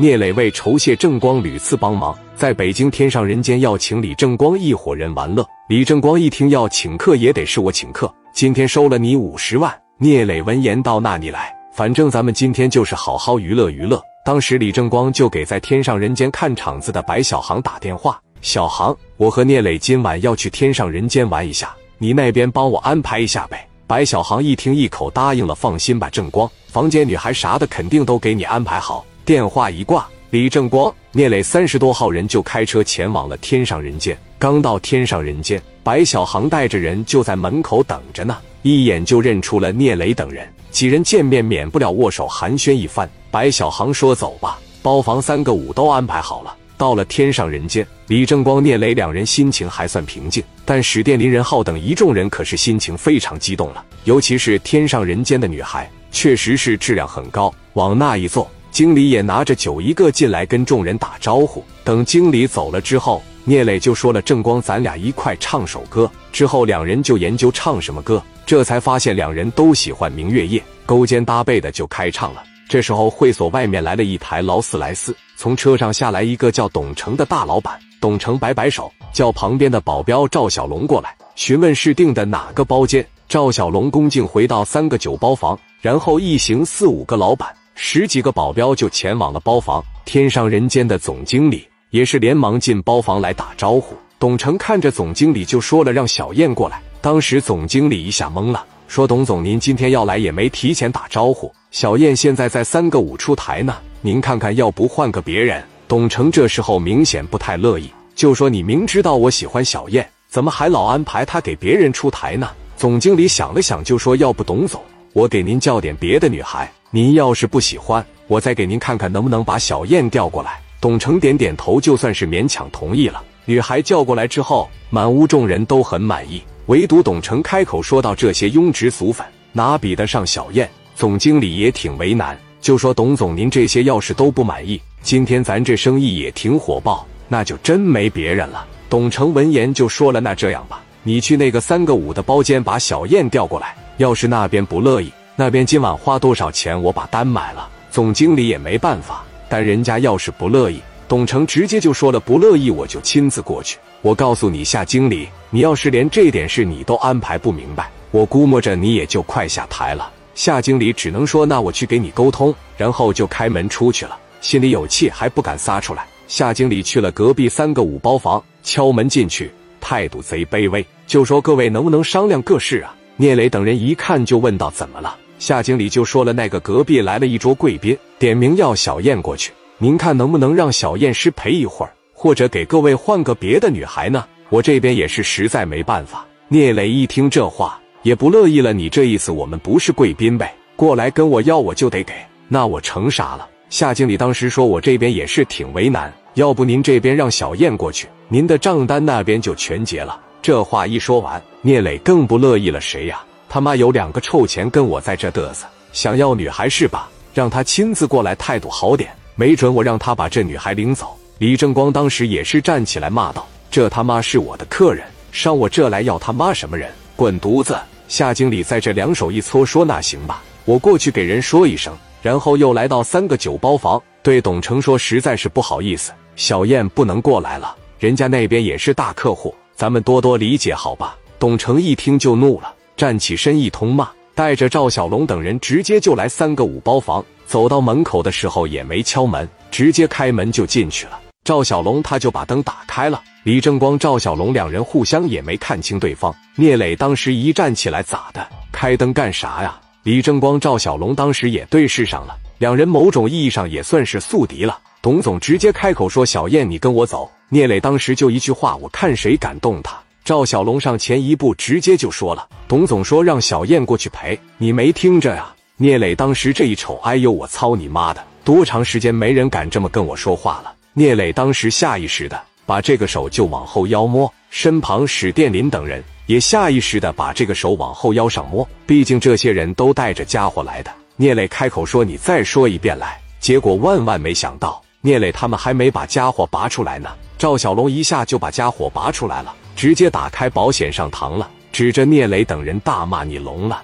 聂磊为酬谢郑光屡次帮忙，在北京天上人间要请李正光一伙人玩乐。李正光一听要请客，也得是我请客，今天收了你五十万。聂磊闻言道：“那你来，反正咱们今天就是好好娱乐娱乐。”当时李正光就给在天上人间看场子的白小航打电话：“小航，我和聂磊今晚要去天上人间玩一下，你那边帮我安排一下呗。”白小航一听，一口答应了：“放心吧，正光，房间、女孩啥的肯定都给你安排好。”电话一挂，李正光、聂磊三十多号人就开车前往了天上人间。刚到天上人间，白小航带着人就在门口等着呢，一眼就认出了聂磊等人。几人见面，免不了握手寒暄一番。白小航说：“走吧，包房三个五都安排好了。”到了天上人间，李正光、聂磊两人心情还算平静，但史殿林、任浩等一众人可是心情非常激动了。尤其是天上人间的女孩，确实是质量很高。往那一坐。经理也拿着酒一个进来跟众人打招呼。等经理走了之后，聂磊就说了：“正光，咱俩一块唱首歌。”之后两人就研究唱什么歌，这才发现两人都喜欢《明月夜》，勾肩搭背的就开唱了。这时候会所外面来了一台劳斯莱斯，从车上下来一个叫董成的大老板。董成摆摆手，叫旁边的保镖赵小龙过来，询问是订的哪个包间。赵小龙恭敬回到三个酒包房，然后一行四五个老板。十几个保镖就前往了包房，天上人间的总经理也是连忙进包房来打招呼。董成看着总经理就说了：“让小燕过来。”当时总经理一下懵了，说：“董总，您今天要来也没提前打招呼。小燕现在在三个五出台呢，您看看要不换个别人？”董成这时候明显不太乐意，就说：“你明知道我喜欢小燕，怎么还老安排她给别人出台呢？”总经理想了想，就说：“要不董总，我给您叫点别的女孩。”您要是不喜欢，我再给您看看能不能把小燕调过来。董成点点头，就算是勉强同意了。女孩叫过来之后，满屋众人都很满意，唯独董成开口说道：“这些庸脂俗粉哪比得上小燕？”总经理也挺为难，就说：“董总，您这些要是都不满意，今天咱这生意也挺火爆，那就真没别人了。”董成闻言就说了：“那这样吧，你去那个三个五的包间把小燕调过来，要是那边不乐意。”那边今晚花多少钱？我把单买了。总经理也没办法，但人家要是不乐意，董成直接就说了：“不乐意，我就亲自过去。”我告诉你，夏经理，你要是连这点事你都安排不明白，我估摸着你也就快下台了。夏经理只能说：“那我去给你沟通。”然后就开门出去了，心里有气还不敢撒出来。夏经理去了隔壁三个五包房，敲门进去，态度贼卑微，就说：“各位能不能商量个事啊？”聂磊等人一看就问道：“怎么了？”夏经理就说了：“那个隔壁来了一桌贵宾，点名要小燕过去，您看能不能让小燕失陪一会儿，或者给各位换个别的女孩呢？我这边也是实在没办法。”聂磊一听这话，也不乐意了：“你这意思，我们不是贵宾呗？过来跟我要，我就得给，那我成啥了？”夏经理当时说：“我这边也是挺为难，要不您这边让小燕过去，您的账单那边就全结了。”这话一说完，聂磊更不乐意了：“谁呀？”他妈有两个臭钱跟我在这嘚瑟，想要女孩是吧？让他亲自过来，态度好点，没准我让他把这女孩领走。李正光当时也是站起来骂道：“这他妈是我的客人，上我这来要他妈什么人？滚犊子！”夏经理在这两手一搓，说：“那行吧，我过去给人说一声。”然后又来到三个酒包房，对董成说：“实在是不好意思，小燕不能过来了，人家那边也是大客户，咱们多多理解，好吧？”董成一听就怒了。站起身一通骂，带着赵小龙等人直接就来三个五包房。走到门口的时候也没敲门，直接开门就进去了。赵小龙他就把灯打开了。李正光、赵小龙两人互相也没看清对方。聂磊当时一站起来，咋的？开灯干啥呀？李正光、赵小龙当时也对视上了，两人某种意义上也算是宿敌了。董总直接开口说：“小燕，你跟我走。”聂磊当时就一句话：“我看谁敢动他。”赵小龙上前一步，直接就说了：“董总说让小燕过去陪，你没听着呀？”聂磊当时这一瞅，哎呦，我操你妈的！多长时间没人敢这么跟我说话了？聂磊当时下意识的把这个手就往后腰摸，身旁史殿林等人也下意识的把这个手往后腰上摸，毕竟这些人都带着家伙来的。聂磊开口说：“你再说一遍来。”结果万万没想到，聂磊他们还没把家伙拔出来呢，赵小龙一下就把家伙拔出来了。直接打开保险上膛了，指着聂磊等人大骂：“你聋了！